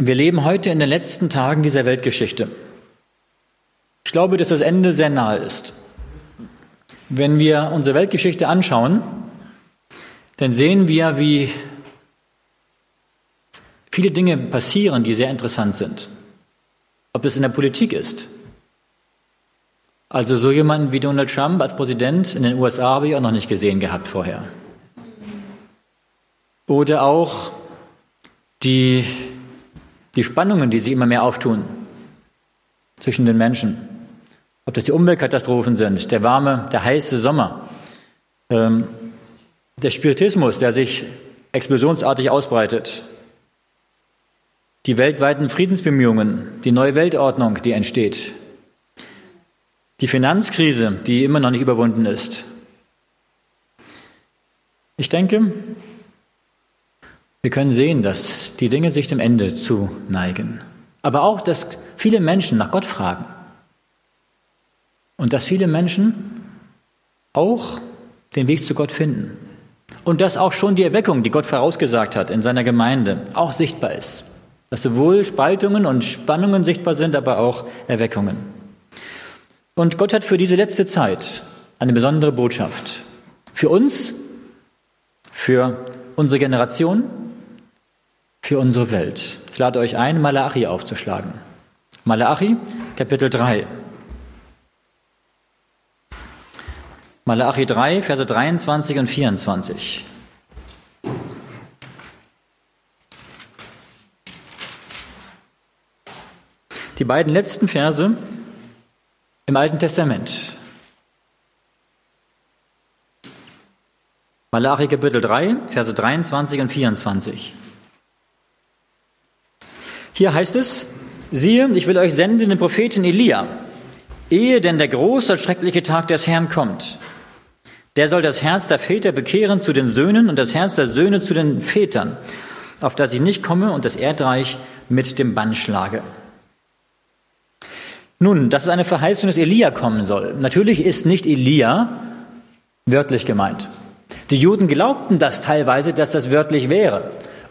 Wir leben heute in den letzten Tagen dieser Weltgeschichte. Ich glaube, dass das Ende sehr nahe ist. Wenn wir unsere Weltgeschichte anschauen, dann sehen wir, wie viele Dinge passieren, die sehr interessant sind. Ob es in der Politik ist. Also so jemanden wie Donald Trump als Präsident in den USA habe ich auch noch nicht gesehen gehabt vorher. Oder auch die die Spannungen, die sich immer mehr auftun zwischen den Menschen. Ob das die Umweltkatastrophen sind, der warme, der heiße Sommer, ähm, der Spiritismus, der sich explosionsartig ausbreitet, die weltweiten Friedensbemühungen, die neue Weltordnung, die entsteht, die Finanzkrise, die immer noch nicht überwunden ist. Ich denke, wir können sehen, dass die Dinge sich dem Ende zu neigen. Aber auch, dass viele Menschen nach Gott fragen. Und dass viele Menschen auch den Weg zu Gott finden. Und dass auch schon die Erweckung, die Gott vorausgesagt hat in seiner Gemeinde, auch sichtbar ist. Dass sowohl Spaltungen und Spannungen sichtbar sind, aber auch Erweckungen. Und Gott hat für diese letzte Zeit eine besondere Botschaft. Für uns, für unsere Generation für unsere Welt. Ich lade euch ein, Malachi aufzuschlagen. Malachi, Kapitel 3. Malachi 3, Verse 23 und 24. Die beiden letzten Verse im Alten Testament. Malachi Kapitel 3, Verse 23 und 24. Hier heißt es, siehe, ich will euch senden den Propheten Elia, ehe denn der große und schreckliche Tag des Herrn kommt. Der soll das Herz der Väter bekehren zu den Söhnen und das Herz der Söhne zu den Vätern, auf das ich nicht komme und das Erdreich mit dem Bann schlage. Nun, das ist eine Verheißung, dass Elia kommen soll. Natürlich ist nicht Elia wörtlich gemeint. Die Juden glaubten das teilweise, dass das wörtlich wäre.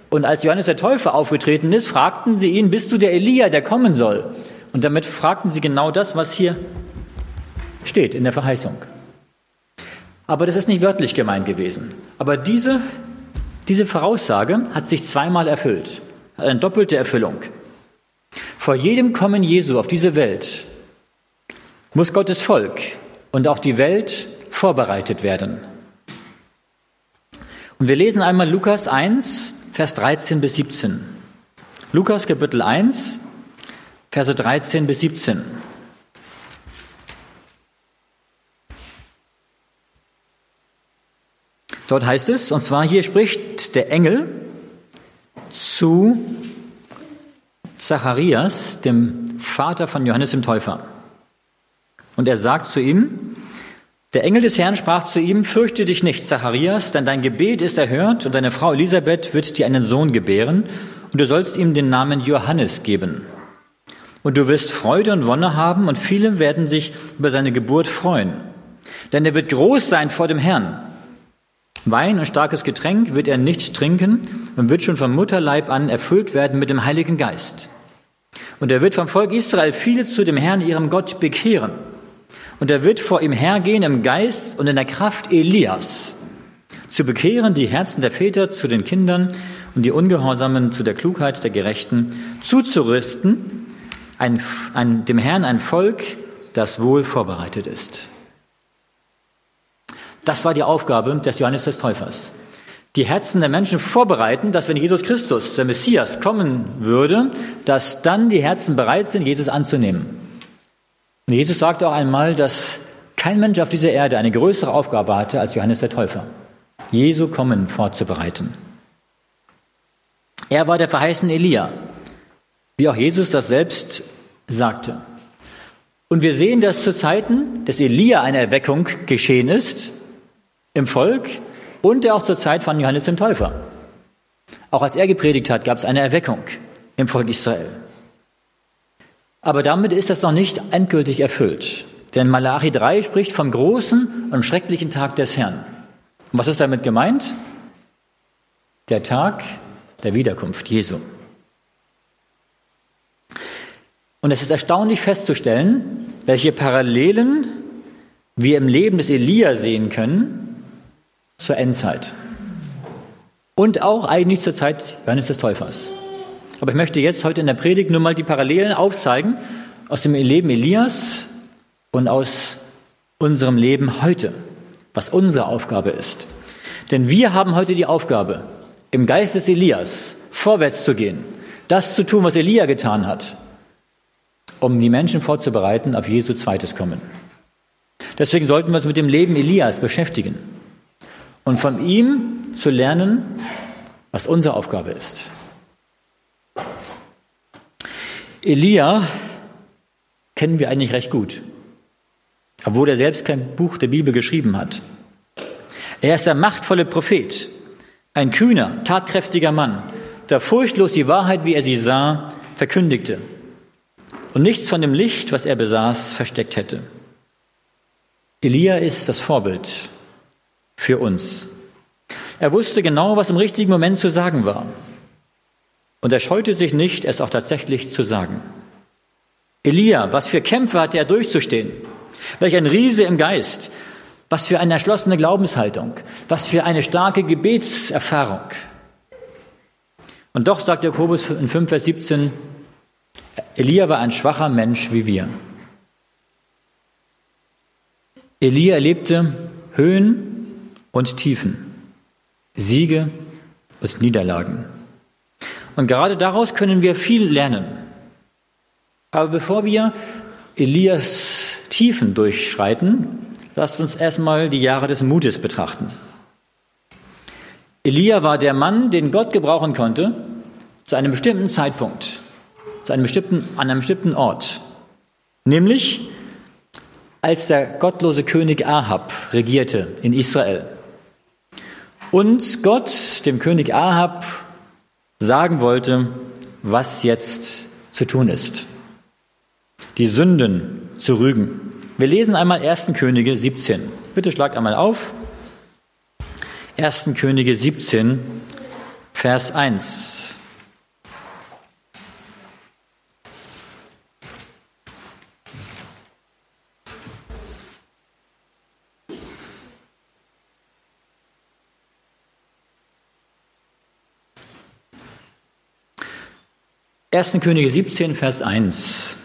Und als Johannes der Täufer aufgetreten ist, fragten sie ihn, bist du der Elia, der kommen soll? Und damit fragten sie genau das, was hier steht in der Verheißung. Aber das ist nicht wörtlich gemeint gewesen. Aber diese, diese Voraussage hat sich zweimal erfüllt, hat eine doppelte Erfüllung. Vor jedem Kommen Jesu auf diese Welt muss Gottes Volk und auch die Welt vorbereitet werden. Und wir lesen einmal Lukas 1, Vers 13 bis 17. Lukas Kapitel 1, Verse 13 bis 17. Dort heißt es, und zwar hier spricht der Engel zu Zacharias, dem Vater von Johannes dem Täufer. Und er sagt zu ihm, der Engel des Herrn sprach zu ihm, fürchte dich nicht, Zacharias, denn dein Gebet ist erhört und deine Frau Elisabeth wird dir einen Sohn gebären und du sollst ihm den Namen Johannes geben. Und du wirst Freude und Wonne haben und viele werden sich über seine Geburt freuen. Denn er wird groß sein vor dem Herrn. Wein und starkes Getränk wird er nicht trinken und wird schon vom Mutterleib an erfüllt werden mit dem Heiligen Geist. Und er wird vom Volk Israel viele zu dem Herrn, ihrem Gott, bekehren. Und er wird vor ihm hergehen im Geist und in der Kraft Elias, zu bekehren die Herzen der Väter zu den Kindern und die Ungehorsamen zu der Klugheit der Gerechten, zuzurüsten, ein, ein, dem Herrn ein Volk, das wohl vorbereitet ist. Das war die Aufgabe des Johannes des Täufers. Die Herzen der Menschen vorbereiten, dass wenn Jesus Christus, der Messias, kommen würde, dass dann die Herzen bereit sind, Jesus anzunehmen. Und Jesus sagte auch einmal, dass kein Mensch auf dieser Erde eine größere Aufgabe hatte als Johannes der Täufer, Jesu Kommen vorzubereiten. Er war der verheißene Elia, wie auch Jesus das selbst sagte. Und wir sehen, dass zu Zeiten des Elia eine Erweckung geschehen ist im Volk und auch zur Zeit von Johannes dem Täufer. Auch als er gepredigt hat, gab es eine Erweckung im Volk Israel. Aber damit ist das noch nicht endgültig erfüllt. Denn Malachi 3 spricht vom großen und schrecklichen Tag des Herrn. Und was ist damit gemeint? Der Tag der Wiederkunft Jesu. Und es ist erstaunlich festzustellen, welche Parallelen wir im Leben des Elia sehen können zur Endzeit. Und auch eigentlich zur Zeit Johannes des Täufers. Aber ich möchte jetzt heute in der Predigt nur mal die Parallelen aufzeigen aus dem Leben Elias und aus unserem Leben heute, was unsere Aufgabe ist. Denn wir haben heute die Aufgabe, im Geist des Elias vorwärts zu gehen, das zu tun, was Elia getan hat, um die Menschen vorzubereiten auf Jesu zweites Kommen. Deswegen sollten wir uns mit dem Leben Elias beschäftigen und von ihm zu lernen, was unsere Aufgabe ist. Elia kennen wir eigentlich recht gut, obwohl er selbst kein Buch der Bibel geschrieben hat. Er ist der machtvolle Prophet, ein kühner, tatkräftiger Mann, der furchtlos die Wahrheit, wie er sie sah, verkündigte und nichts von dem Licht, was er besaß, versteckt hätte. Elia ist das Vorbild für uns. Er wusste genau, was im richtigen Moment zu sagen war. Und er scheute sich nicht, es auch tatsächlich zu sagen. Elia, was für Kämpfe hatte er durchzustehen? Welch ein Riese im Geist. Was für eine erschlossene Glaubenshaltung. Was für eine starke Gebetserfahrung. Und doch sagt Jakobus in 5, Vers 17, Elia war ein schwacher Mensch wie wir. Elia erlebte Höhen und Tiefen, Siege und Niederlagen. Und gerade daraus können wir viel lernen. Aber bevor wir Elias Tiefen durchschreiten, lasst uns erstmal die Jahre des Mutes betrachten. Elia war der Mann, den Gott gebrauchen konnte, zu einem bestimmten Zeitpunkt, zu einem bestimmten, an einem bestimmten Ort. Nämlich, als der gottlose König Ahab regierte in Israel. Und Gott dem König Ahab sagen wollte, was jetzt zu tun ist. Die Sünden zu rügen. Wir lesen einmal 1. Könige 17. Bitte schlagt einmal auf. 1. Könige 17, Vers 1. 1. Könige 17, Vers 1.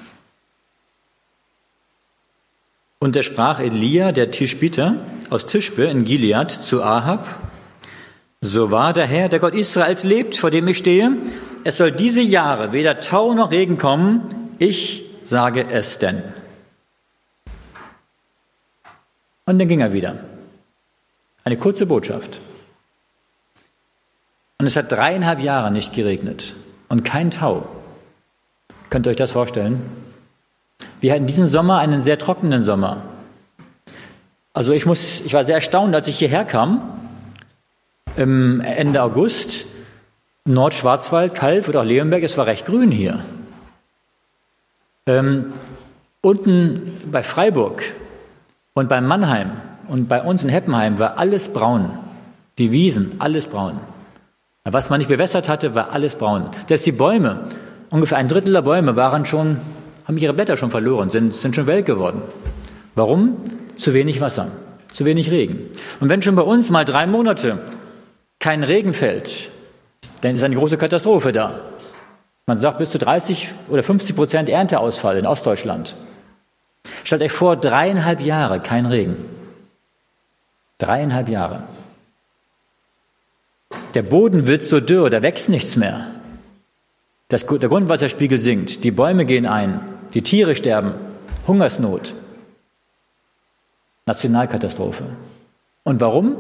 Und er sprach Elia, der Tischbiter aus Tischbe in Gilead, zu Ahab, so wahr der Herr, der Gott Israels lebt, vor dem ich stehe, es soll diese Jahre weder Tau noch Regen kommen, ich sage es denn. Und dann ging er wieder. Eine kurze Botschaft. Und es hat dreieinhalb Jahre nicht geregnet und kein Tau. Könnt ihr euch das vorstellen? Wir hatten diesen Sommer einen sehr trockenen Sommer. Also ich muss, ich war sehr erstaunt, als ich hierher kam, Ende August, Nordschwarzwald, Kalf oder auch Leonberg, es war recht grün hier. Ähm, unten bei Freiburg und bei Mannheim und bei uns in Heppenheim war alles braun. Die Wiesen, alles braun. Was man nicht bewässert hatte, war alles braun. Selbst die Bäume Ungefähr ein Drittel der Bäume waren schon, haben ihre Blätter schon verloren, sind, sind schon welk geworden. Warum? Zu wenig Wasser, zu wenig Regen. Und wenn schon bei uns mal drei Monate kein Regen fällt, dann ist eine große Katastrophe da. Man sagt bis zu 30 oder 50 Prozent Ernteausfall in Ostdeutschland. Stellt euch vor, dreieinhalb Jahre kein Regen. Dreieinhalb Jahre. Der Boden wird so dürr, da wächst nichts mehr. Das, der Grundwasserspiegel sinkt, die Bäume gehen ein, die Tiere sterben, Hungersnot, Nationalkatastrophe. Und warum?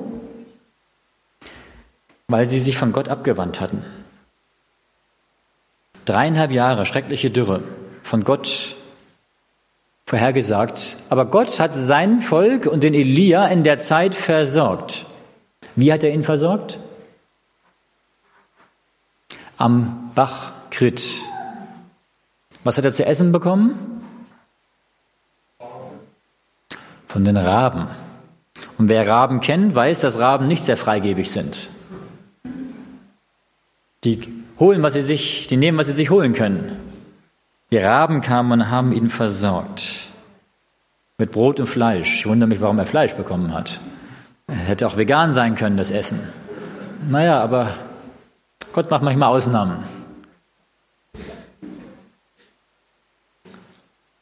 Weil sie sich von Gott abgewandt hatten. Dreieinhalb Jahre schreckliche Dürre, von Gott vorhergesagt. Aber Gott hat sein Volk und den Elia in der Zeit versorgt. Wie hat er ihn versorgt? Am Bach Krit. Was hat er zu essen bekommen? Von den Raben. Und wer Raben kennt, weiß, dass Raben nicht sehr freigebig sind. Die holen, was sie sich, die nehmen, was sie sich holen können. Die Raben kamen und haben ihn versorgt. Mit Brot und Fleisch. Ich wundere mich, warum er Fleisch bekommen hat. Er hätte auch vegan sein können, das Essen. Naja, aber Gott macht manchmal Ausnahmen.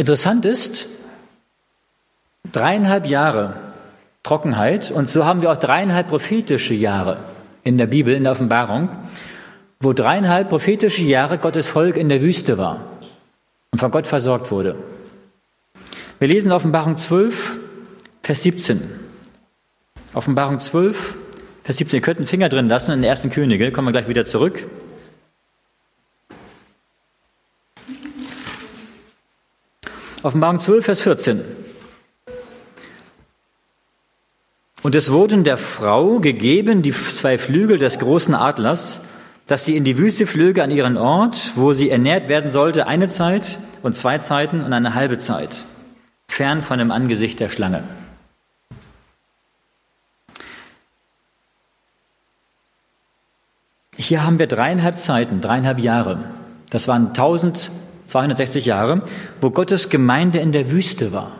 Interessant ist, dreieinhalb Jahre Trockenheit und so haben wir auch dreieinhalb prophetische Jahre in der Bibel, in der Offenbarung, wo dreieinhalb prophetische Jahre Gottes Volk in der Wüste war und von Gott versorgt wurde. Wir lesen Offenbarung 12, Vers 17. Offenbarung 12, Vers 17. Ihr könnt einen Finger drin lassen in den ersten Könige, kommen wir gleich wieder zurück. Offenbarung 12, Vers 14. Und es wurden der Frau gegeben die zwei Flügel des großen Adlers, dass sie in die Wüste flöge an ihren Ort, wo sie ernährt werden sollte, eine Zeit und zwei Zeiten und eine halbe Zeit, fern von dem Angesicht der Schlange. Hier haben wir dreieinhalb Zeiten, dreieinhalb Jahre. Das waren 1260 Jahre, wo Gottes Gemeinde in der Wüste war.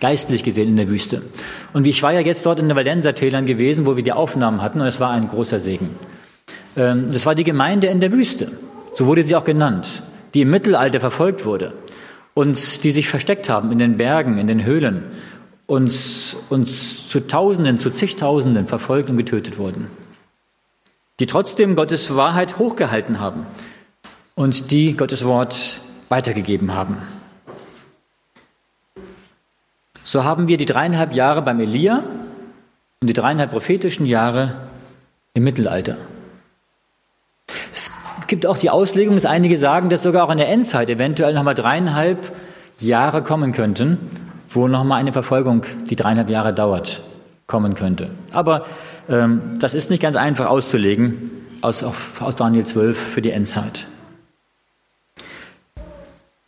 Geistlich gesehen in der Wüste. Und ich war ja jetzt dort in den Valdenser-Tälern gewesen, wo wir die Aufnahmen hatten, und es war ein großer Segen. Ähm, das war die Gemeinde in der Wüste. So wurde sie auch genannt, die im Mittelalter verfolgt wurde und die sich versteckt haben in den Bergen, in den Höhlen und, und zu Tausenden, zu zigtausenden verfolgt und getötet wurden. Die trotzdem Gottes Wahrheit hochgehalten haben und die Gottes Wort weitergegeben haben. So haben wir die dreieinhalb Jahre beim Elia und die dreieinhalb prophetischen Jahre im Mittelalter. Es gibt auch die Auslegung, dass einige sagen, dass sogar auch in der Endzeit eventuell nochmal dreieinhalb Jahre kommen könnten, wo nochmal eine Verfolgung, die dreieinhalb Jahre dauert, kommen könnte. Aber ähm, das ist nicht ganz einfach auszulegen aus, aus Daniel 12 für die Endzeit.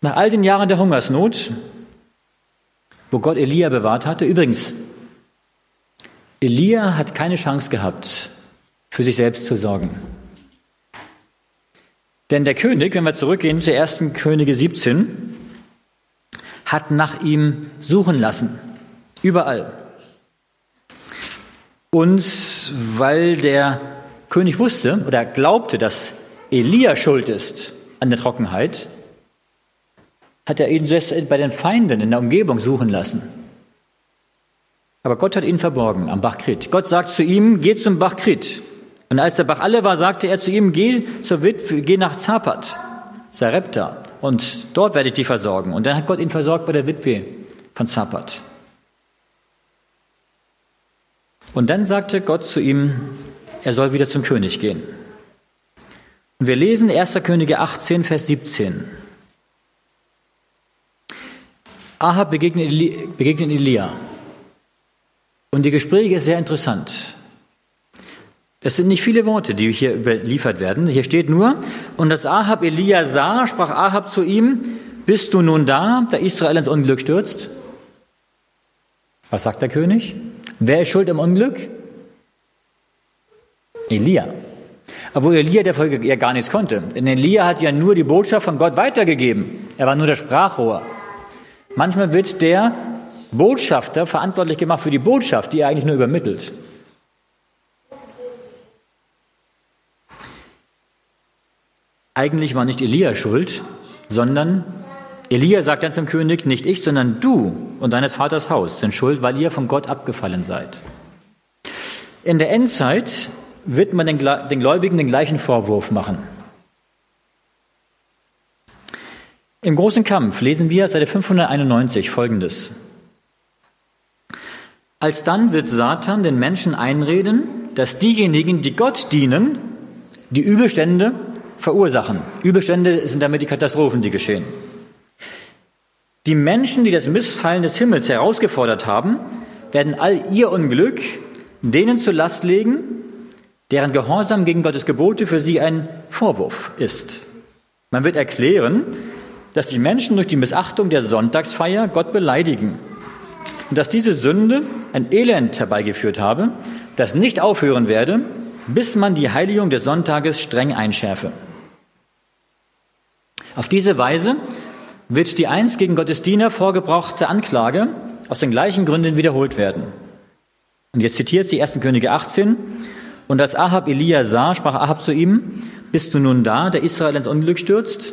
Nach all den Jahren der Hungersnot wo Gott Elia bewahrt hatte. Übrigens, Elia hat keine Chance gehabt, für sich selbst zu sorgen. Denn der König, wenn wir zurückgehen zu 1. Könige 17, hat nach ihm suchen lassen. Überall. Und weil der König wusste oder glaubte, dass Elia schuld ist an der Trockenheit, hat er ihn selbst bei den Feinden in der Umgebung suchen lassen. Aber Gott hat ihn verborgen am Bach Krit. Gott sagt zu ihm, geh zum Bach Krit. Und als der Bach alle war, sagte er zu ihm, geh zur Witwe, geh nach Zapat, Sarepta, und dort werde ich dich versorgen. Und dann hat Gott ihn versorgt bei der Witwe von Zapat. Und dann sagte Gott zu ihm, er soll wieder zum König gehen. Und wir lesen 1. Könige 18, Vers 17. Ahab begegnet, begegnet Elia. Und die Gespräche ist sehr interessant. Das sind nicht viele Worte, die hier überliefert werden. Hier steht nur, und als Ahab Elia sah, sprach Ahab zu ihm, bist du nun da, da Israel ins Unglück stürzt? Was sagt der König? Wer ist schuld im Unglück? Elia. Obwohl Elia der Folge ja gar nichts konnte. Denn Elia hat ja nur die Botschaft von Gott weitergegeben. Er war nur der Sprachrohr. Manchmal wird der Botschafter verantwortlich gemacht für die Botschaft, die er eigentlich nur übermittelt. Eigentlich war nicht Elia schuld, sondern Elia sagt dann zum König, nicht ich, sondern du und deines Vaters Haus sind schuld, weil ihr von Gott abgefallen seid. In der Endzeit wird man den Gläubigen den gleichen Vorwurf machen. Im großen Kampf lesen wir Seite 591 Folgendes. Alsdann wird Satan den Menschen einreden, dass diejenigen, die Gott dienen, die Übelstände verursachen. Übelstände sind damit die Katastrophen, die geschehen. Die Menschen, die das Missfallen des Himmels herausgefordert haben, werden all ihr Unglück denen zur Last legen, deren Gehorsam gegen Gottes Gebote für sie ein Vorwurf ist. Man wird erklären, dass die Menschen durch die Missachtung der Sonntagsfeier Gott beleidigen und dass diese Sünde ein Elend herbeigeführt habe, das nicht aufhören werde, bis man die Heiligung des Sonntages streng einschärfe. Auf diese Weise wird die einst gegen Gottes Diener vorgebrachte Anklage aus den gleichen Gründen wiederholt werden. Und jetzt zitiert sie 1. Könige 18. Und als Ahab Elia sah, sprach Ahab zu ihm, bist du nun da, der Israel ins Unglück stürzt?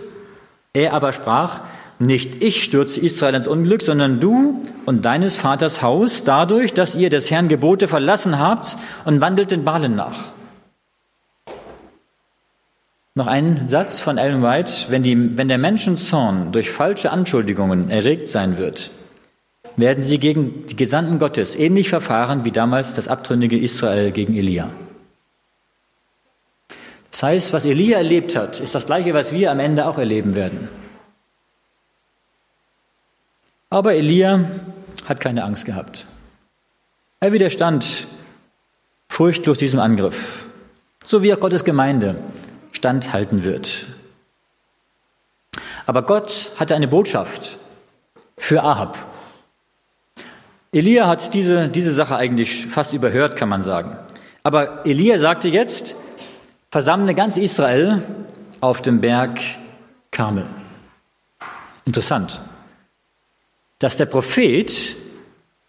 Er aber sprach, nicht ich stürze Israel ins Unglück, sondern du und deines Vaters Haus dadurch, dass ihr des Herrn Gebote verlassen habt und wandelt den Balen nach. Noch ein Satz von Ellen White. Wenn, die, wenn der Menschenzorn durch falsche Anschuldigungen erregt sein wird, werden sie gegen die Gesandten Gottes ähnlich verfahren wie damals das abtrünnige Israel gegen Elia. Das heißt, was Elia erlebt hat, ist das gleiche, was wir am Ende auch erleben werden. Aber Elia hat keine Angst gehabt. Er widerstand furchtlos diesem Angriff, so wie auch Gottes Gemeinde standhalten wird. Aber Gott hatte eine Botschaft für Ahab. Elia hat diese, diese Sache eigentlich fast überhört, kann man sagen. Aber Elia sagte jetzt, versammle ganz Israel auf dem Berg Karmel. Interessant, dass der Prophet,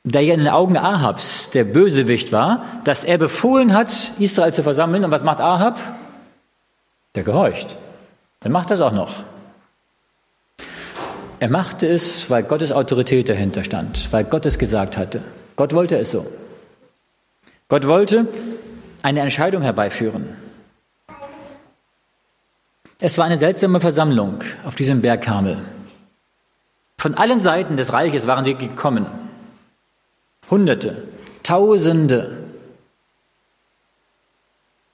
der ja in den Augen Ahabs der Bösewicht war, dass er befohlen hat, Israel zu versammeln. Und was macht Ahab? Der gehorcht. Er macht das auch noch. Er machte es, weil Gottes Autorität dahinter stand, weil Gott es gesagt hatte. Gott wollte es so. Gott wollte eine Entscheidung herbeiführen. Es war eine seltsame Versammlung auf diesem Berg Karmel. Von allen Seiten des Reiches waren sie gekommen. Hunderte, Tausende.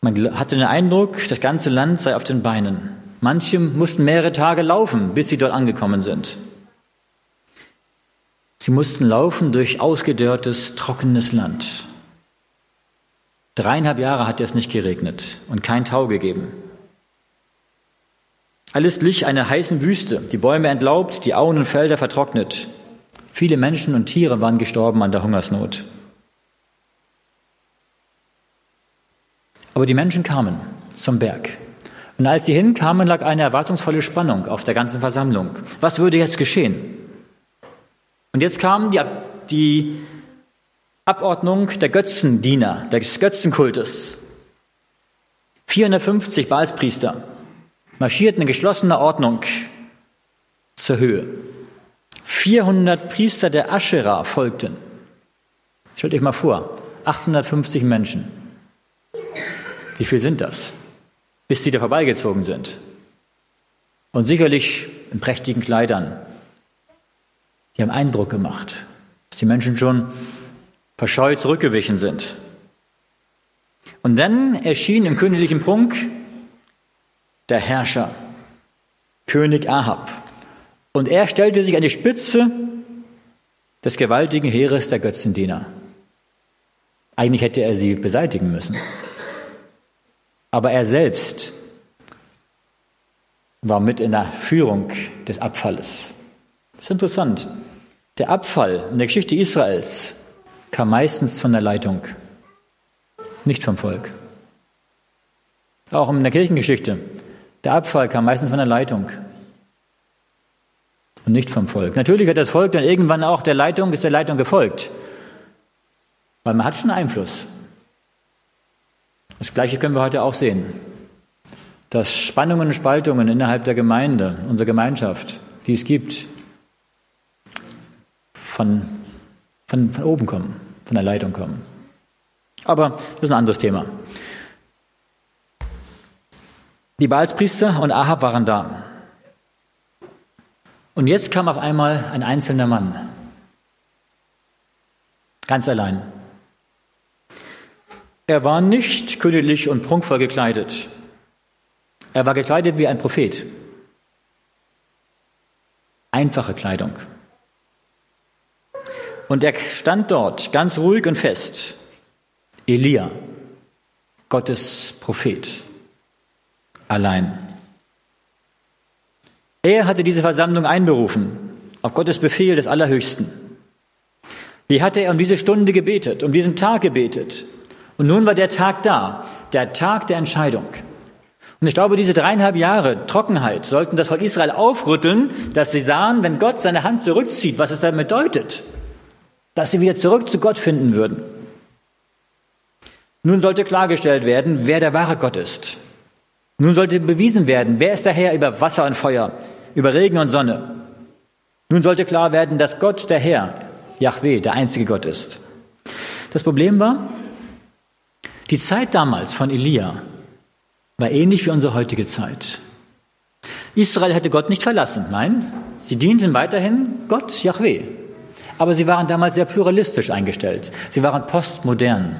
Man hatte den Eindruck, das ganze Land sei auf den Beinen. Manche mussten mehrere Tage laufen, bis sie dort angekommen sind. Sie mussten laufen durch ausgedörrtes, trockenes Land. Dreieinhalb Jahre hat es nicht geregnet und kein Tau gegeben. Alles glich einer heißen Wüste, die Bäume entlaubt, die Auen und Felder vertrocknet. Viele Menschen und Tiere waren gestorben an der Hungersnot. Aber die Menschen kamen zum Berg. Und als sie hinkamen, lag eine erwartungsvolle Spannung auf der ganzen Versammlung. Was würde jetzt geschehen? Und jetzt kam die, die Abordnung der Götzendiener, des Götzenkultes. 450 Baalspriester marschierten in geschlossener Ordnung zur Höhe. 400 Priester der Aschera folgten. Stellt euch mal vor, 850 Menschen. Wie viel sind das? Bis sie da vorbeigezogen sind. Und sicherlich in prächtigen Kleidern. Die haben Eindruck gemacht, dass die Menschen schon verscheut zurückgewichen sind. Und dann erschien im königlichen Prunk der Herrscher, König Ahab. Und er stellte sich an die Spitze des gewaltigen Heeres der Götzendiener. Eigentlich hätte er sie beseitigen müssen. Aber er selbst war mit in der Führung des Abfalles. Das ist interessant. Der Abfall in der Geschichte Israels kam meistens von der Leitung, nicht vom Volk. Auch in der Kirchengeschichte der Abfall kam meistens von der Leitung und nicht vom Volk. Natürlich hat das Volk dann irgendwann auch der Leitung, ist der Leitung gefolgt, weil man hat schon Einfluss. Das Gleiche können wir heute auch sehen. Dass Spannungen und Spaltungen innerhalb der Gemeinde, unserer Gemeinschaft, die es gibt, von, von, von oben kommen, von der Leitung kommen. Aber das ist ein anderes Thema. Die Baalspriester und Ahab waren da. Und jetzt kam auf einmal ein einzelner Mann. Ganz allein. Er war nicht königlich und prunkvoll gekleidet. Er war gekleidet wie ein Prophet. Einfache Kleidung. Und er stand dort ganz ruhig und fest. Elia, Gottes Prophet allein. Er hatte diese Versammlung einberufen, auf Gottes Befehl des Allerhöchsten. Wie hatte er um diese Stunde gebetet, um diesen Tag gebetet? Und nun war der Tag da, der Tag der Entscheidung. Und ich glaube, diese dreieinhalb Jahre Trockenheit sollten das Volk Israel aufrütteln, dass sie sahen, wenn Gott seine Hand zurückzieht, was es dann bedeutet, dass sie wieder zurück zu Gott finden würden. Nun sollte klargestellt werden, wer der wahre Gott ist. Nun sollte bewiesen werden, wer ist der Herr über Wasser und Feuer, über Regen und Sonne. Nun sollte klar werden, dass Gott der Herr, Yahweh, der einzige Gott ist. Das Problem war, die Zeit damals von Elia war ähnlich wie unsere heutige Zeit. Israel hätte Gott nicht verlassen, nein, sie dienten weiterhin Gott, Yahweh. Aber sie waren damals sehr pluralistisch eingestellt. Sie waren postmodern.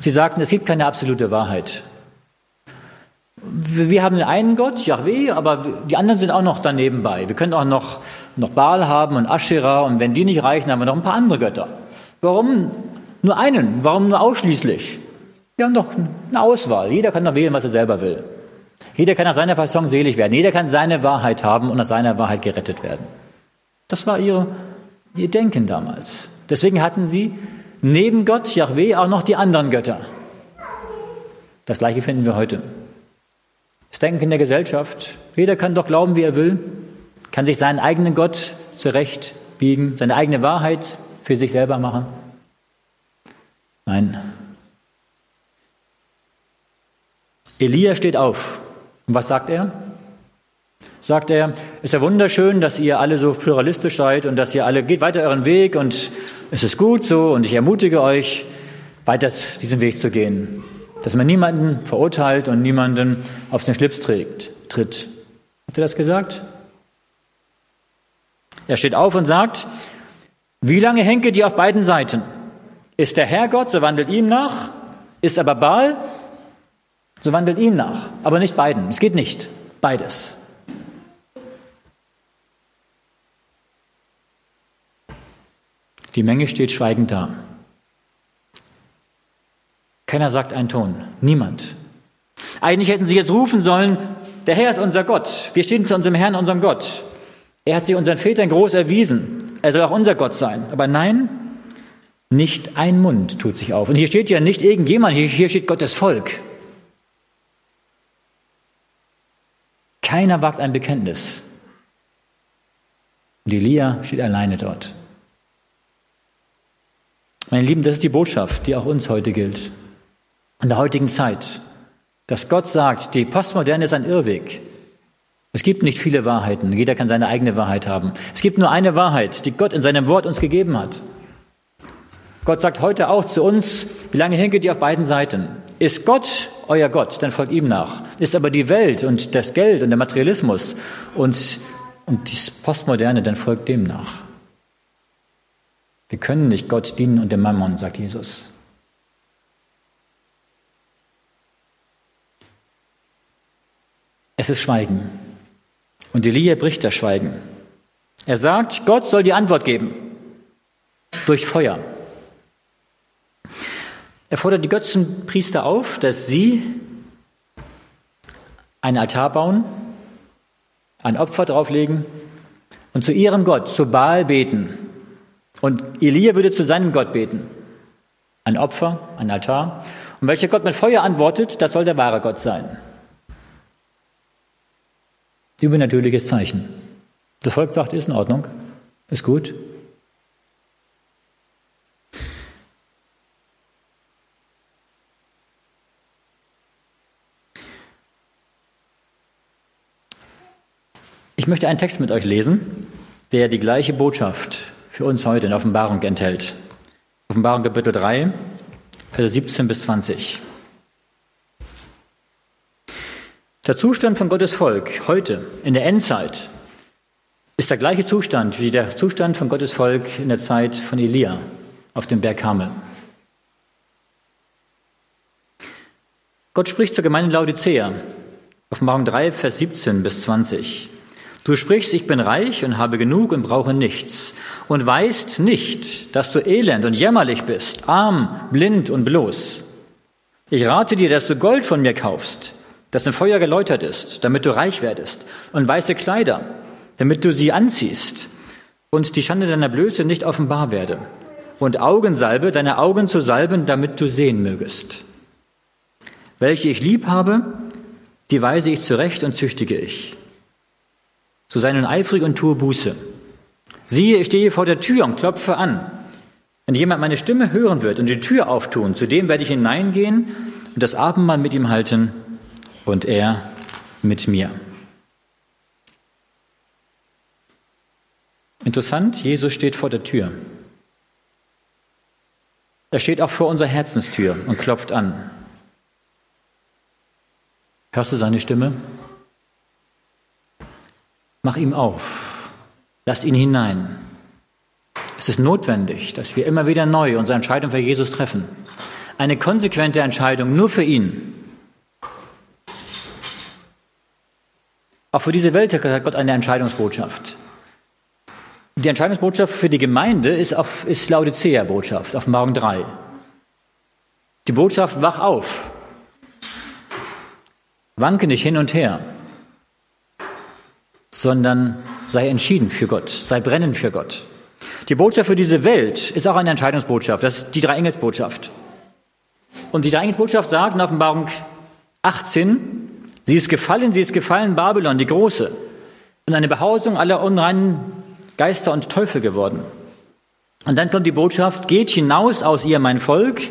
Sie sagten, es gibt keine absolute Wahrheit. Wir haben den einen Gott, Yahweh, aber die anderen sind auch noch daneben bei. Wir können auch noch, noch Baal haben und Asherah und wenn die nicht reichen, haben wir noch ein paar andere Götter. Warum nur einen? Warum nur ausschließlich? Wir haben doch eine Auswahl. Jeder kann doch wählen, was er selber will. Jeder kann nach seiner Fasson selig werden. Jeder kann seine Wahrheit haben und nach seiner Wahrheit gerettet werden. Das war ihre, ihr Denken damals. Deswegen hatten sie neben Gott, Yahweh, auch noch die anderen Götter. Das gleiche finden wir heute. Das Denken in der Gesellschaft. Jeder kann doch glauben, wie er will, kann sich seinen eigenen Gott zurechtbiegen, seine eigene Wahrheit für sich selber machen. Nein, Elia steht auf. Und was sagt er? Sagt er, ist ja wunderschön, dass ihr alle so pluralistisch seid und dass ihr alle geht weiter euren Weg und es ist gut so und ich ermutige euch, weiter diesen Weg zu gehen. Dass man niemanden verurteilt und niemanden auf den Schlips trägt, tritt. Hat er das gesagt? Er steht auf und sagt, wie lange henket ihr auf beiden Seiten? Ist der Herr Gott, so wandelt ihm nach. Ist aber Baal, so wandelt ihm nach, aber nicht beiden. Es geht nicht. Beides. Die Menge steht schweigend da. Keiner sagt einen Ton. Niemand. Eigentlich hätten sie jetzt rufen sollen, der Herr ist unser Gott. Wir stehen zu unserem Herrn, unserem Gott. Er hat sich unseren Vätern groß erwiesen. Er soll auch unser Gott sein. Aber nein, nicht ein Mund tut sich auf. Und hier steht ja nicht irgendjemand, hier steht Gottes Volk. Keiner wagt ein Bekenntnis. Und Elia steht alleine dort. Meine Lieben, das ist die Botschaft, die auch uns heute gilt. In der heutigen Zeit. Dass Gott sagt, die Postmoderne ist ein Irrweg. Es gibt nicht viele Wahrheiten. Jeder kann seine eigene Wahrheit haben. Es gibt nur eine Wahrheit, die Gott in seinem Wort uns gegeben hat. Gott sagt heute auch zu uns, wie lange hinket ihr auf beiden Seiten? Ist Gott euer Gott, dann folgt ihm nach. Ist aber die Welt und das Geld und der Materialismus und, und das Postmoderne, dann folgt dem nach. Wir können nicht Gott dienen und dem Mammon, sagt Jesus. Es ist Schweigen. Und Elia bricht das Schweigen. Er sagt, Gott soll die Antwort geben. Durch Feuer. Er fordert die Götzenpriester auf, dass sie einen Altar bauen, ein Opfer drauflegen und zu ihrem Gott, zu Baal beten. Und Elia würde zu seinem Gott beten. Ein Opfer, ein Altar. Und welcher Gott mit Feuer antwortet, das soll der wahre Gott sein. Übernatürliches Zeichen. Das Volk sagt, ist in Ordnung, ist gut, Ich möchte einen Text mit euch lesen, der die gleiche Botschaft für uns heute in Offenbarung enthält. Offenbarung Kapitel 3, Verse 17 bis 20. Der Zustand von Gottes Volk heute in der Endzeit ist der gleiche Zustand wie der Zustand von Gottes Volk in der Zeit von Elia auf dem Berg Karmel. Gott spricht zur Gemeinde Laodicea, Offenbarung 3, Vers 17 bis 20. Du sprichst, ich bin reich und habe genug und brauche nichts und weißt nicht, dass du elend und jämmerlich bist, arm, blind und bloß. Ich rate dir, dass du Gold von mir kaufst, das im Feuer geläutert ist, damit du reich werdest, und weiße Kleider, damit du sie anziehst und die Schande deiner Blöße nicht offenbar werde, und Augensalbe, deine Augen zu salben, damit du sehen mögest. Welche ich lieb habe, die weise ich zurecht und züchtige ich. So sei nun eifrig und tue Buße. Siehe, ich stehe vor der Tür und klopfe an. Wenn jemand meine Stimme hören wird und die Tür auftun, zu dem werde ich hineingehen und das Abendmahl mit ihm halten und er mit mir. Interessant, Jesus steht vor der Tür. Er steht auch vor unserer Herzenstür und klopft an. Hörst du seine Stimme? Mach ihm auf. Lass ihn hinein. Es ist notwendig, dass wir immer wieder neu unsere Entscheidung für Jesus treffen. Eine konsequente Entscheidung nur für ihn. Auch für diese Welt hat Gott eine Entscheidungsbotschaft. Die Entscheidungsbotschaft für die Gemeinde ist, auf, ist Laodicea-Botschaft, Morgen 3. Die Botschaft, wach auf. Wanke nicht hin und her, sondern sei entschieden für Gott, sei brennend für Gott. Die Botschaft für diese Welt ist auch eine Entscheidungsbotschaft, das ist die Dreieingelsbotschaft. Und die Dreieingelsbotschaft sagt in Offenbarung 18, sie ist gefallen, sie ist gefallen, Babylon, die Große, und eine Behausung aller unreinen Geister und Teufel geworden. Und dann kommt die Botschaft, geht hinaus aus ihr, mein Volk,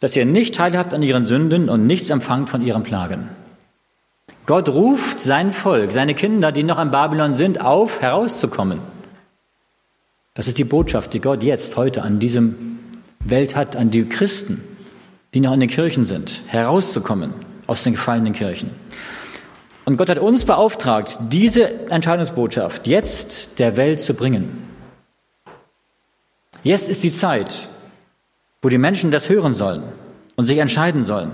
dass ihr nicht teilhabt an ihren Sünden und nichts empfangt von ihren Plagen. Gott ruft sein Volk, seine Kinder, die noch am Babylon sind, auf, herauszukommen. Das ist die Botschaft, die Gott jetzt, heute an diesem Welt hat, an die Christen, die noch in den Kirchen sind, herauszukommen aus den gefallenen Kirchen. Und Gott hat uns beauftragt, diese Entscheidungsbotschaft jetzt der Welt zu bringen. Jetzt ist die Zeit, wo die Menschen das hören sollen und sich entscheiden sollen.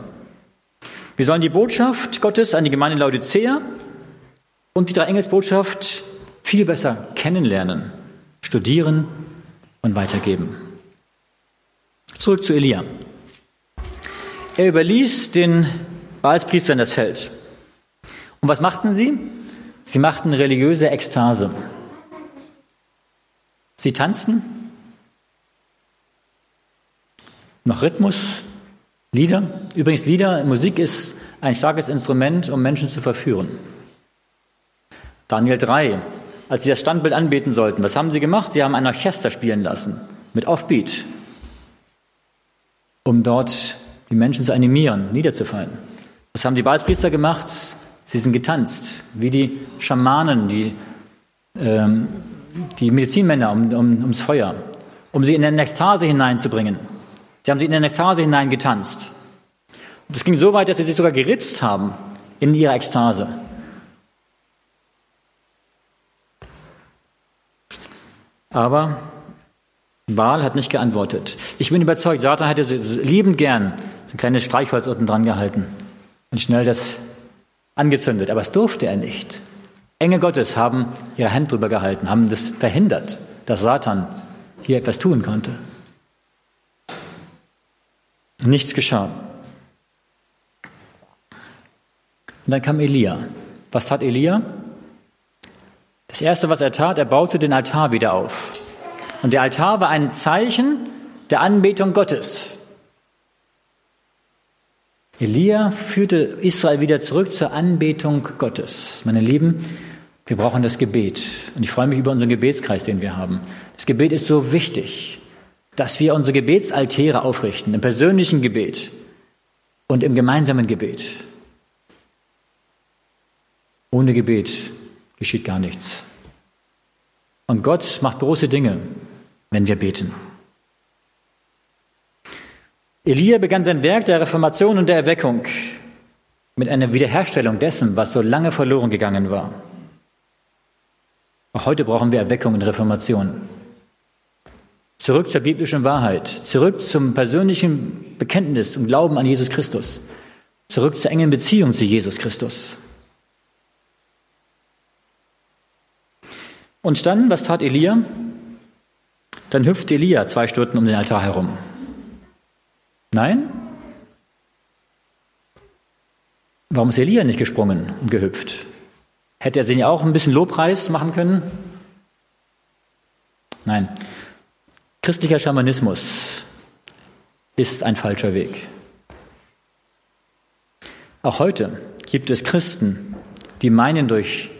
Wir sollen die Botschaft Gottes an die Gemeinde Laodicea und die Dreieingelsbotschaft viel besser kennenlernen, studieren und weitergeben. Zurück zu Elia. Er überließ den Baalspriestern das Feld. Und was machten sie? Sie machten religiöse Ekstase. Sie tanzten, noch Rhythmus, Lieder. Übrigens, Lieder, Musik ist ein starkes Instrument, um Menschen zu verführen. Daniel 3, als sie das Standbild anbeten sollten, was haben sie gemacht? Sie haben ein Orchester spielen lassen, mit Offbeat, um dort die Menschen zu animieren, niederzufallen. Was haben die Balzpriester gemacht? Sie sind getanzt, wie die Schamanen, die, ähm, die Medizinmänner um, um, ums Feuer, um sie in eine Ekstase hineinzubringen. Sie haben sie in eine Ekstase hineingetanzt. Und es ging so weit, dass sie sich sogar geritzt haben in ihrer Ekstase. Aber Baal hat nicht geantwortet. Ich bin überzeugt, Satan hätte liebend gern so ein kleines Streichholz unten dran gehalten und schnell das angezündet, aber es durfte er nicht. Engel Gottes haben ihre Hand drüber gehalten, haben das verhindert, dass Satan hier etwas tun konnte. Nichts geschah. Und dann kam Elia. Was tat Elia? Das erste, was er tat, er baute den Altar wieder auf. Und der Altar war ein Zeichen der Anbetung Gottes. Elia führte Israel wieder zurück zur Anbetung Gottes. Meine Lieben, wir brauchen das Gebet. Und ich freue mich über unseren Gebetskreis, den wir haben. Das Gebet ist so wichtig, dass wir unsere Gebetsaltäre aufrichten, im persönlichen Gebet und im gemeinsamen Gebet. Ohne Gebet geschieht gar nichts. Und Gott macht große Dinge, wenn wir beten. Elia begann sein Werk der Reformation und der Erweckung mit einer Wiederherstellung dessen, was so lange verloren gegangen war. Auch heute brauchen wir Erweckung und Reformation. Zurück zur biblischen Wahrheit, zurück zum persönlichen Bekenntnis und Glauben an Jesus Christus, zurück zur engen Beziehung zu Jesus Christus. Und dann, was tat Elia? Dann hüpfte Elia zwei Stunden um den Altar herum. Nein? Warum ist Elia nicht gesprungen und gehüpft? Hätte er sich auch ein bisschen Lobpreis machen können? Nein. Christlicher Schamanismus ist ein falscher Weg. Auch heute gibt es Christen, die meinen, durch,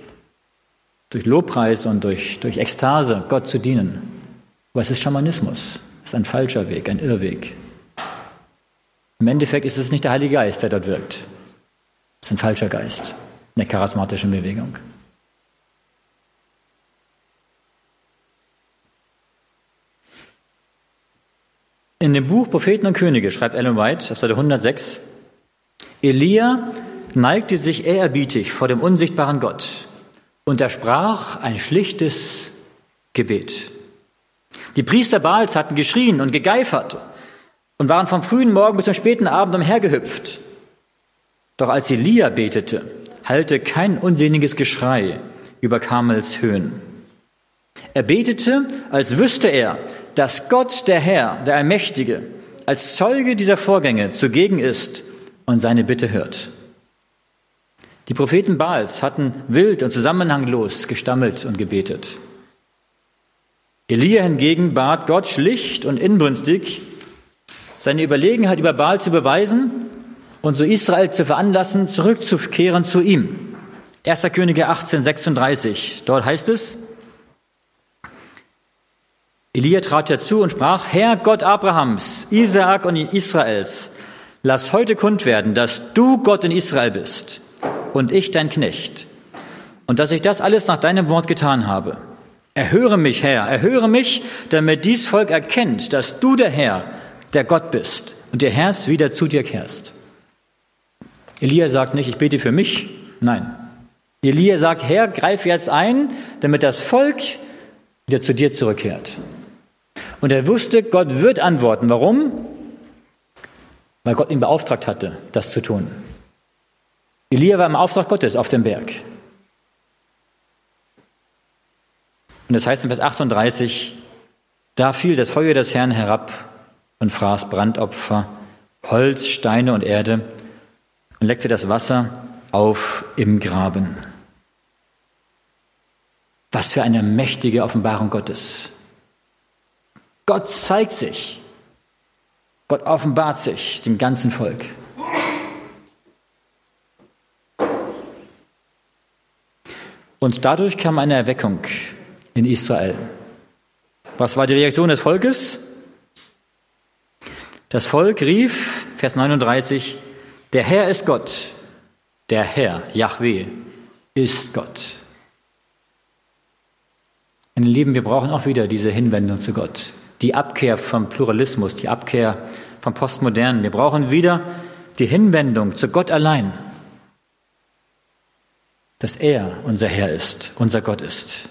durch Lobpreis und durch, durch Ekstase Gott zu dienen. Es ist Schamanismus. Es ist ein falscher Weg, ein Irrweg. Im Endeffekt ist es nicht der Heilige Geist, der dort wirkt. Es ist ein falscher Geist in der charismatischen Bewegung. In dem Buch Propheten und Könige schreibt Ellen White auf Seite 106, Elia neigte sich ehrerbietig vor dem unsichtbaren Gott und er sprach ein schlichtes Gebet. Die Priester Baals hatten geschrien und gegeifert und waren vom frühen Morgen bis zum späten Abend umhergehüpft. Doch als Elia betete, hallte kein unsinniges Geschrei über Karmels Höhen. Er betete, als wüsste er, dass Gott, der Herr, der Allmächtige, als Zeuge dieser Vorgänge zugegen ist und seine Bitte hört. Die Propheten Baals hatten wild und zusammenhanglos gestammelt und gebetet. Elia hingegen bat Gott schlicht und inbrünstig, seine Überlegenheit über Baal zu beweisen und so Israel zu veranlassen, zurückzukehren zu ihm. 1. Könige 18, 36. Dort heißt es, Elia trat herzu und sprach, Herr Gott Abrahams, Isaak und Israels, lass heute kund werden, dass du Gott in Israel bist und ich dein Knecht und dass ich das alles nach deinem Wort getan habe. Erhöre mich, Herr, erhöre mich, damit dies Volk erkennt, dass du der Herr, der Gott bist und ihr Herz wieder zu dir kehrst. Elia sagt nicht, ich bete für mich. Nein. Elia sagt, Herr, greif jetzt ein, damit das Volk wieder zu dir zurückkehrt. Und er wusste, Gott wird antworten. Warum? Weil Gott ihn beauftragt hatte, das zu tun. Elia war im Auftrag Gottes auf dem Berg. Und das heißt in Vers 38, da fiel das Feuer des Herrn herab und fraß Brandopfer, Holz, Steine und Erde und leckte das Wasser auf im Graben. Was für eine mächtige Offenbarung Gottes. Gott zeigt sich. Gott offenbart sich dem ganzen Volk. Und dadurch kam eine Erweckung in Israel. Was war die Reaktion des Volkes? Das Volk rief, Vers 39, der Herr ist Gott, der Herr, Yahweh, ist Gott. Meine Lieben, wir brauchen auch wieder diese Hinwendung zu Gott die Abkehr vom Pluralismus, die Abkehr vom Postmodernen. Wir brauchen wieder die Hinwendung zu Gott allein, dass er unser Herr ist, unser Gott ist.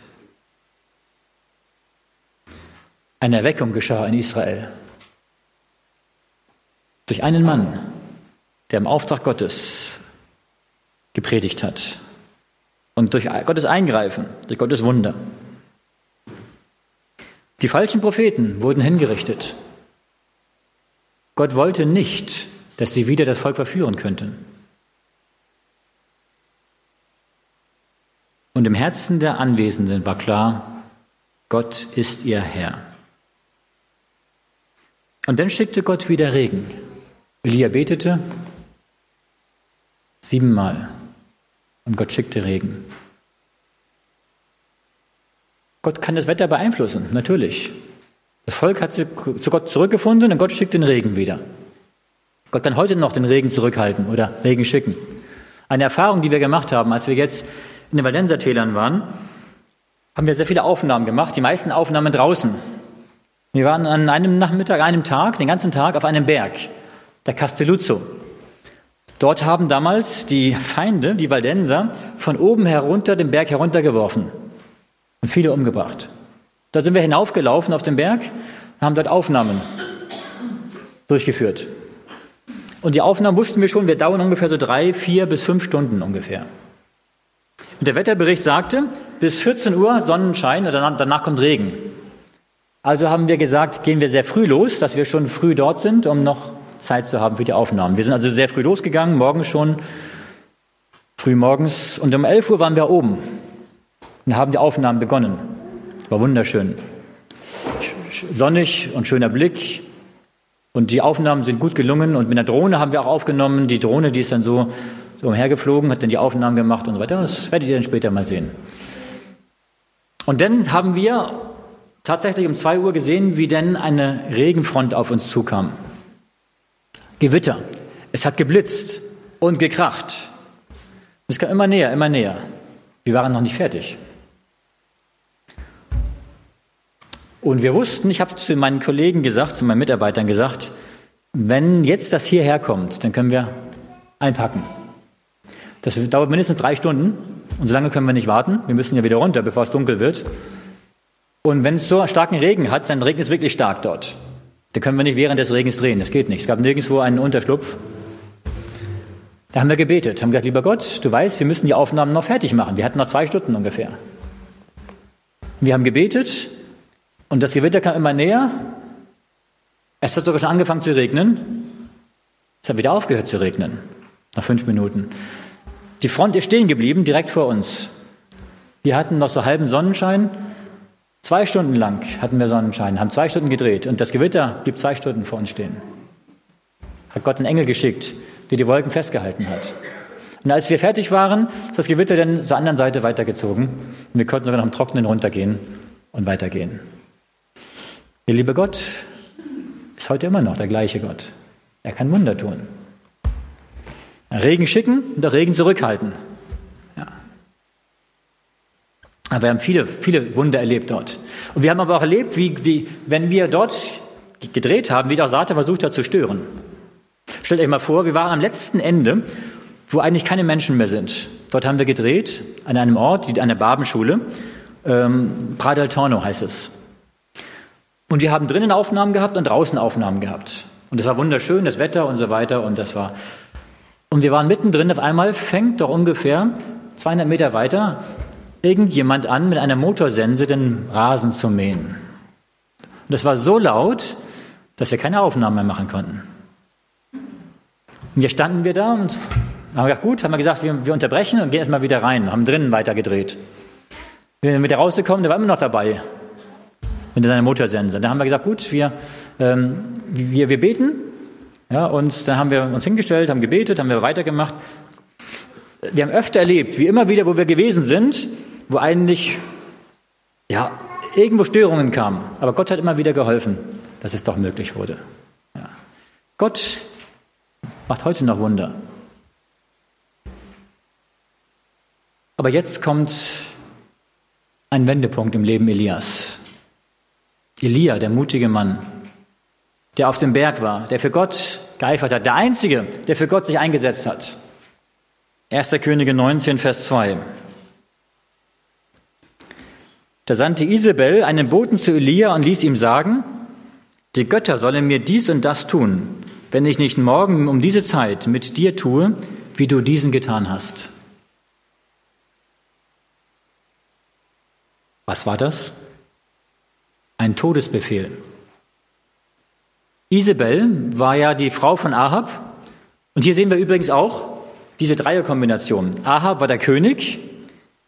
Eine Erweckung geschah in Israel durch einen Mann, der im Auftrag Gottes gepredigt hat und durch Gottes Eingreifen, durch Gottes Wunder. Die falschen Propheten wurden hingerichtet. Gott wollte nicht, dass sie wieder das Volk verführen könnten. Und im Herzen der Anwesenden war klar, Gott ist ihr Herr. Und dann schickte Gott wieder Regen. Elia betete siebenmal und Gott schickte Regen. Gott kann das Wetter beeinflussen, natürlich. Das Volk hat zu Gott zurückgefunden und Gott schickt den Regen wieder. Gott kann heute noch den Regen zurückhalten oder Regen schicken. Eine Erfahrung, die wir gemacht haben, als wir jetzt in den Valenzer-Tälern waren, haben wir sehr viele Aufnahmen gemacht, die meisten Aufnahmen draußen. Wir waren an einem Nachmittag, einem Tag, den ganzen Tag auf einem Berg, der Castelluzzo. Dort haben damals die Feinde, die Valdenser, von oben herunter den Berg heruntergeworfen und viele umgebracht. Da sind wir hinaufgelaufen auf den Berg und haben dort Aufnahmen durchgeführt. Und die Aufnahmen wussten wir schon, wir dauern ungefähr so drei, vier bis fünf Stunden ungefähr. Und der Wetterbericht sagte, bis 14 Uhr Sonnenschein und danach, danach kommt Regen. Also haben wir gesagt, gehen wir sehr früh los, dass wir schon früh dort sind, um noch Zeit zu haben für die Aufnahmen. Wir sind also sehr früh losgegangen, morgens schon, früh morgens. Und um 11 Uhr waren wir oben und haben die Aufnahmen begonnen. War wunderschön. Sonnig und schöner Blick. Und die Aufnahmen sind gut gelungen. Und mit einer Drohne haben wir auch aufgenommen. Die Drohne, die ist dann so, so umhergeflogen, hat dann die Aufnahmen gemacht und so weiter. Das werdet ihr dann später mal sehen. Und dann haben wir tatsächlich um zwei Uhr gesehen, wie denn eine Regenfront auf uns zukam. Gewitter. Es hat geblitzt und gekracht. Es kam immer näher, immer näher. Wir waren noch nicht fertig. Und wir wussten, ich habe zu meinen Kollegen gesagt, zu meinen Mitarbeitern gesagt, wenn jetzt das hierher kommt, dann können wir einpacken. Das dauert mindestens drei Stunden und so lange können wir nicht warten. Wir müssen ja wieder runter, bevor es dunkel wird. Und wenn es so starken Regen hat, dann regnet es wirklich stark dort. Da können wir nicht während des Regens drehen, das geht nicht. Es gab nirgendwo einen Unterschlupf. Da haben wir gebetet, haben gesagt, lieber Gott, du weißt, wir müssen die Aufnahmen noch fertig machen. Wir hatten noch zwei Stunden ungefähr. Wir haben gebetet und das Gewitter kam immer näher. Es hat sogar schon angefangen zu regnen. Es hat wieder aufgehört zu regnen, nach fünf Minuten. Die Front ist stehen geblieben, direkt vor uns. Wir hatten noch so halben Sonnenschein. Zwei Stunden lang hatten wir Sonnenschein, haben zwei Stunden gedreht und das Gewitter blieb zwei Stunden vor uns stehen. Hat Gott einen Engel geschickt, der die Wolken festgehalten hat. Und als wir fertig waren, ist das Gewitter dann zur anderen Seite weitergezogen und wir konnten sogar noch im Trockenen runtergehen und weitergehen. Der liebe Gott ist heute immer noch der gleiche Gott. Er kann Wunder tun. Regen schicken und Regen zurückhalten. Ja. Aber wir haben viele, viele Wunder erlebt dort. Und wir haben aber auch erlebt, wie, wie wenn wir dort gedreht haben, wie auch Satan versucht hat zu stören. Stellt euch mal vor, wir waren am letzten Ende, wo eigentlich keine Menschen mehr sind. Dort haben wir gedreht, an einem Ort, an der Barbenschule. Ähm, Pradel Torno heißt es. Und wir haben drinnen Aufnahmen gehabt und draußen Aufnahmen gehabt. Und es war wunderschön, das Wetter und so weiter. Und das war. Und wir waren mittendrin. Auf einmal fängt doch ungefähr 200 Meter weiter irgendjemand an, mit einer Motorsense den Rasen zu mähen. Und das war so laut, dass wir keine Aufnahmen mehr machen konnten. Und hier standen wir da und haben gesagt, gut, haben wir gesagt, wir, wir unterbrechen und gehen erstmal wieder rein, haben drinnen weitergedreht. Wir sind wieder rausgekommen, der war immer noch dabei mit seiner Motorsense. Da haben wir gesagt, gut, wir, ähm, wir, wir beten. Ja, und dann haben wir uns hingestellt, haben gebetet, haben wir weitergemacht. Wir haben öfter erlebt, wie immer wieder, wo wir gewesen sind, wo eigentlich ja, irgendwo Störungen kamen. Aber Gott hat immer wieder geholfen, dass es doch möglich wurde. Ja. Gott macht heute noch Wunder. Aber jetzt kommt ein Wendepunkt im Leben Elias. Elia, der mutige Mann, der auf dem Berg war, der für Gott geeifert hat, der Einzige, der für Gott sich eingesetzt hat. 1. Könige 19, Vers 2. Da sandte Isabel einen Boten zu Elia und ließ ihm sagen, die Götter sollen mir dies und das tun, wenn ich nicht morgen um diese Zeit mit dir tue, wie du diesen getan hast. Was war das? ein Todesbefehl. Isabel war ja die Frau von Ahab. Und hier sehen wir übrigens auch diese Dreierkombination. Ahab war der König,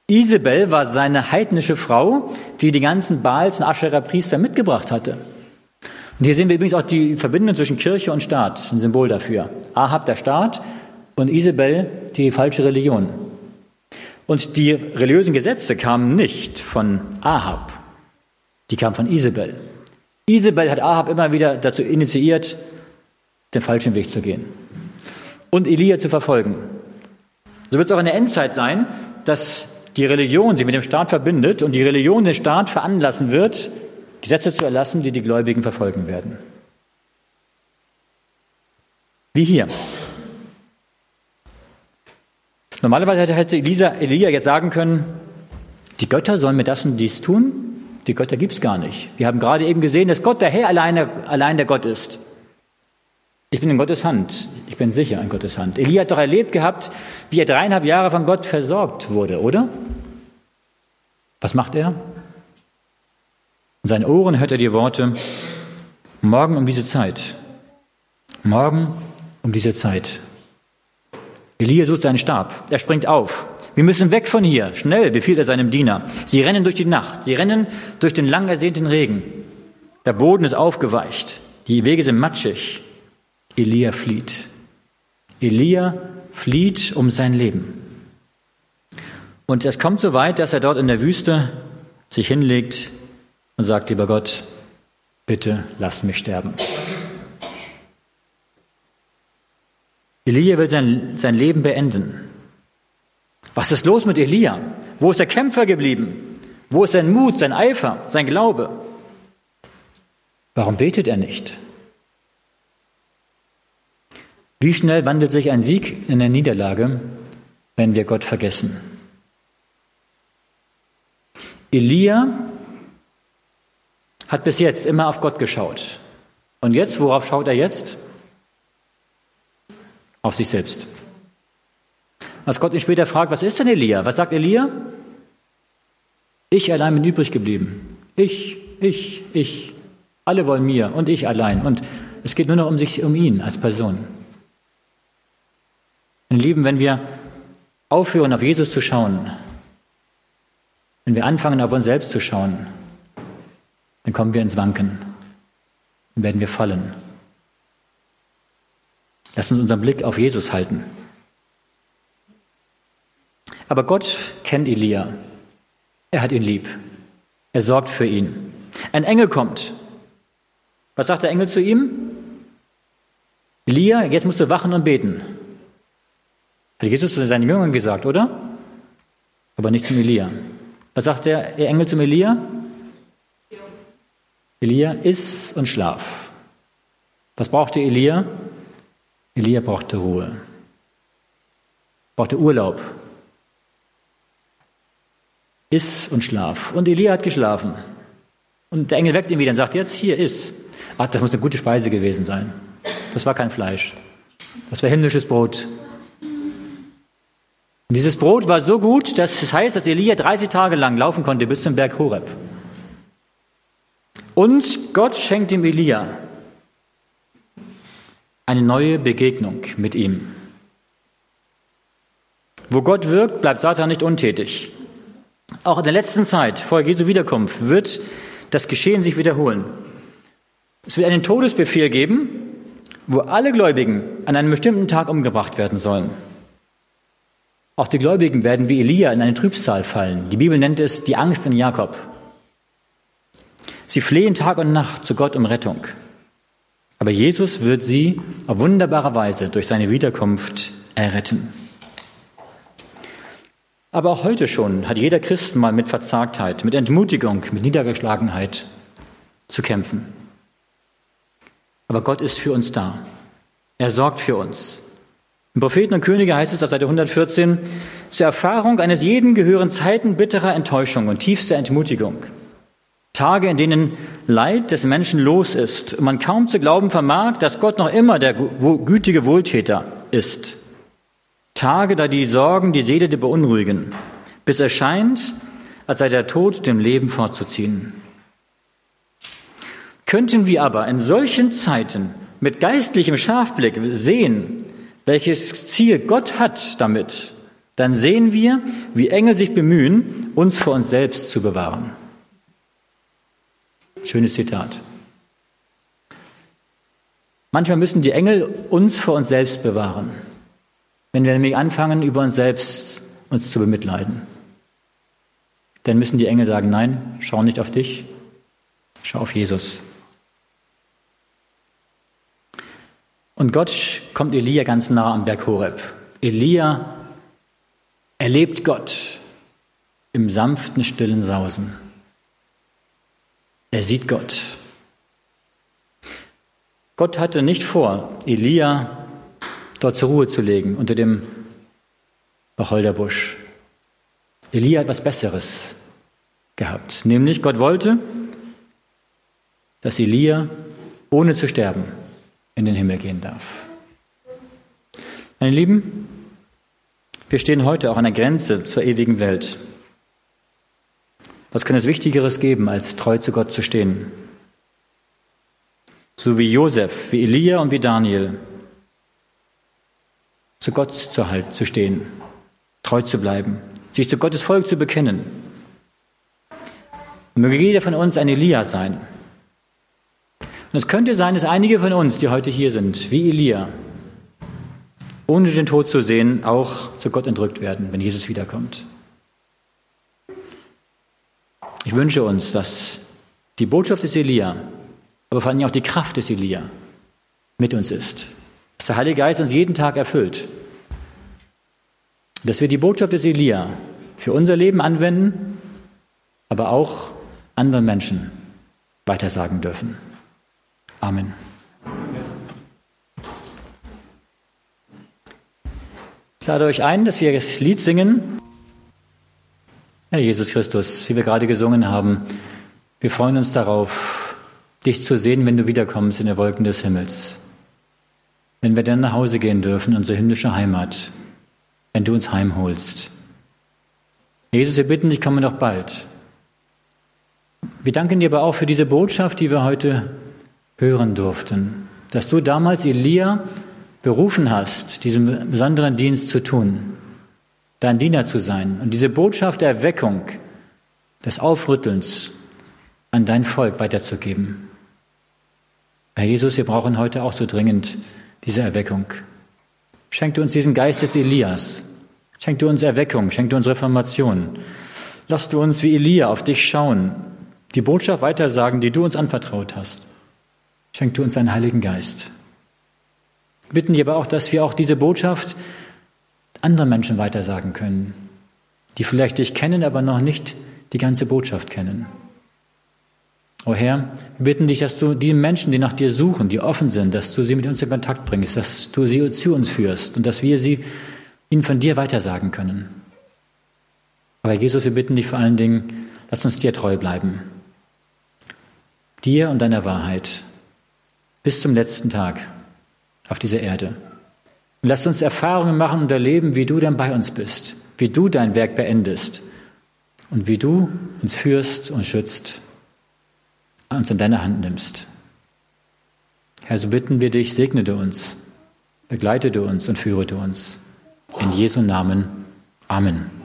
Isabel war seine heidnische Frau, die die ganzen Baals und Ascherer Priester mitgebracht hatte. Und hier sehen wir übrigens auch die Verbindung zwischen Kirche und Staat, ein Symbol dafür. Ahab der Staat und Isabel die falsche Religion. Und die religiösen Gesetze kamen nicht von Ahab, die kam von Isabel. Isabel hat Ahab immer wieder dazu initiiert, den falschen Weg zu gehen und Elia zu verfolgen. So wird es auch in der Endzeit sein, dass die Religion sich mit dem Staat verbindet und die Religion den Staat veranlassen wird, Gesetze zu erlassen, die die Gläubigen verfolgen werden. Wie hier. Normalerweise hätte Elisa, Elia jetzt sagen können, die Götter sollen mir das und dies tun, die Götter gibt es gar nicht. Wir haben gerade eben gesehen, dass Gott der Herr alleine, allein der Gott ist. Ich bin in Gottes Hand. Ich bin sicher in Gottes Hand. Elia hat doch erlebt gehabt, wie er dreieinhalb Jahre von Gott versorgt wurde, oder? Was macht er? In seinen Ohren hört er die Worte, morgen um diese Zeit. Morgen um diese Zeit. Elia sucht seinen Stab. Er springt auf. Wir müssen weg von hier. Schnell, befiehlt er seinem Diener. Sie rennen durch die Nacht. Sie rennen durch den lang ersehnten Regen. Der Boden ist aufgeweicht. Die Wege sind matschig. Elia flieht. Elia flieht um sein Leben. Und es kommt so weit, dass er dort in der Wüste sich hinlegt und sagt, lieber Gott, bitte lass mich sterben. Elia will sein, sein Leben beenden. Was ist los mit Elia? Wo ist der Kämpfer geblieben? Wo ist sein Mut, sein Eifer, sein Glaube? Warum betet er nicht? Wie schnell wandelt sich ein Sieg in der Niederlage, wenn wir Gott vergessen? Elia hat bis jetzt immer auf Gott geschaut. Und jetzt, worauf schaut er jetzt? Auf sich selbst. Als Gott ihn später fragt, was ist denn Elia? Was sagt Elia? Ich allein bin übrig geblieben. Ich, ich, ich. Alle wollen mir und ich allein. Und es geht nur noch um sich, um ihn als Person. Meine Lieben, wenn wir aufhören, auf Jesus zu schauen, wenn wir anfangen, auf uns selbst zu schauen, dann kommen wir ins Wanken. Dann werden wir fallen. Lass uns unseren Blick auf Jesus halten. Aber Gott kennt Elia. Er hat ihn lieb. Er sorgt für ihn. Ein Engel kommt. Was sagt der Engel zu ihm? Elia, jetzt musst du wachen und beten. Hat Jesus zu seinen Jüngern gesagt, oder? Aber nicht zum Elia. Was sagt der Engel zum Elia? Elia, iss und schlaf. Was brauchte Elia? Elia brauchte Ruhe, brauchte Urlaub, Iss und schlaf. Und Elia hat geschlafen. Und der Engel weckt ihn wieder und sagt, jetzt hier, iss. Ach, das muss eine gute Speise gewesen sein. Das war kein Fleisch. Das war himmlisches Brot. Dieses Brot war so gut, dass es heißt, dass Elia 30 Tage lang laufen konnte bis zum Berg Horeb. Und Gott schenkt ihm Elia eine neue Begegnung mit ihm. Wo Gott wirkt, bleibt Satan nicht untätig. Auch in der letzten Zeit vor Jesu Wiederkunft wird das Geschehen sich wiederholen. Es wird einen Todesbefehl geben, wo alle Gläubigen an einem bestimmten Tag umgebracht werden sollen. Auch die Gläubigen werden wie Elia in eine Trübsal fallen. Die Bibel nennt es die Angst in Jakob. Sie flehen Tag und Nacht zu Gott um Rettung. Aber Jesus wird sie auf wunderbare Weise durch seine Wiederkunft erretten. Aber auch heute schon hat jeder Christ mal mit Verzagtheit, mit Entmutigung, mit Niedergeschlagenheit zu kämpfen. Aber Gott ist für uns da. Er sorgt für uns. Im Propheten und Könige heißt es auf Seite 114, zur Erfahrung eines jeden gehören Zeiten bitterer Enttäuschung und tiefster Entmutigung. Tage, in denen Leid des Menschen los ist und man kaum zu glauben vermag, dass Gott noch immer der gütige Wohltäter ist. Tage, da die Sorgen die Seele beunruhigen, bis es scheint, als sei der Tod dem Leben fortzuziehen. Könnten wir aber in solchen Zeiten mit geistlichem Scharfblick sehen, welches Ziel Gott hat damit, dann sehen wir, wie Engel sich bemühen, uns vor uns selbst zu bewahren. Schönes Zitat. Manchmal müssen die Engel uns vor uns selbst bewahren. Wenn wir nämlich anfangen, über uns selbst uns zu bemitleiden, dann müssen die Engel sagen, nein, schau nicht auf dich, schau auf Jesus. Und Gott kommt Elia ganz nah am Berg Horeb. Elia erlebt Gott im sanften, stillen Sausen. Er sieht Gott. Gott hatte nicht vor, Elia dort zur Ruhe zu legen unter dem Wacholderbusch. Elia hat was Besseres gehabt, nämlich Gott wollte, dass Elia ohne zu sterben in den Himmel gehen darf. Meine Lieben, wir stehen heute auch an der Grenze zur ewigen Welt. Was kann es Wichtigeres geben, als treu zu Gott zu stehen? So wie Josef, wie Elia und wie Daniel zu Gott zu, halt, zu stehen, treu zu bleiben, sich zu Gottes Volk zu bekennen. Möge jeder von uns ein Elia sein. Und es könnte sein, dass einige von uns, die heute hier sind, wie Elia, ohne den Tod zu sehen, auch zu Gott entrückt werden, wenn Jesus wiederkommt. Ich wünsche uns, dass die Botschaft des Elia, aber vor allem auch die Kraft des Elia mit uns ist. Dass der Heilige Geist uns jeden Tag erfüllt. Dass wir die Botschaft des Elia für unser Leben anwenden, aber auch anderen Menschen weitersagen dürfen. Amen. Ich lade euch ein, dass wir das Lied singen. Herr Jesus Christus, wie wir gerade gesungen haben, wir freuen uns darauf, dich zu sehen, wenn du wiederkommst in den Wolken des Himmels. Wenn wir dann nach Hause gehen dürfen, unsere himmlische Heimat, wenn du uns heimholst. Jesus, wir bitten dich, komme doch bald. Wir danken dir aber auch für diese Botschaft, die wir heute hören durften, dass du damals Elia berufen hast, diesen besonderen Dienst zu tun, dein Diener zu sein und diese Botschaft der Erweckung, des Aufrüttelns an dein Volk weiterzugeben. Herr Jesus, wir brauchen heute auch so dringend diese Erweckung. Schenk du uns diesen Geist des Elias. Schenk du uns Erweckung, schenk du uns Reformation. Lass du uns wie Elia auf dich schauen, die Botschaft weitersagen, die du uns anvertraut hast. Schenk du uns deinen Heiligen Geist. Bitten dir aber auch, dass wir auch diese Botschaft anderen Menschen weitersagen können, die vielleicht dich kennen, aber noch nicht die ganze Botschaft kennen. O oh Herr, wir bitten dich, dass du die Menschen, die nach dir suchen, die offen sind, dass du sie mit uns in Kontakt bringst, dass du sie zu uns führst und dass wir sie ihnen von dir weitersagen können. Aber Jesus, wir bitten dich vor allen Dingen, lass uns dir treu bleiben. Dir und deiner Wahrheit bis zum letzten Tag auf dieser Erde. Und lass uns Erfahrungen machen und erleben, wie du dann bei uns bist, wie du dein Werk beendest und wie du uns führst und schützt, uns in deine Hand nimmst. Herr, so bitten wir dich, segne du uns, begleite du uns und führe du uns. In Jesu Namen. Amen.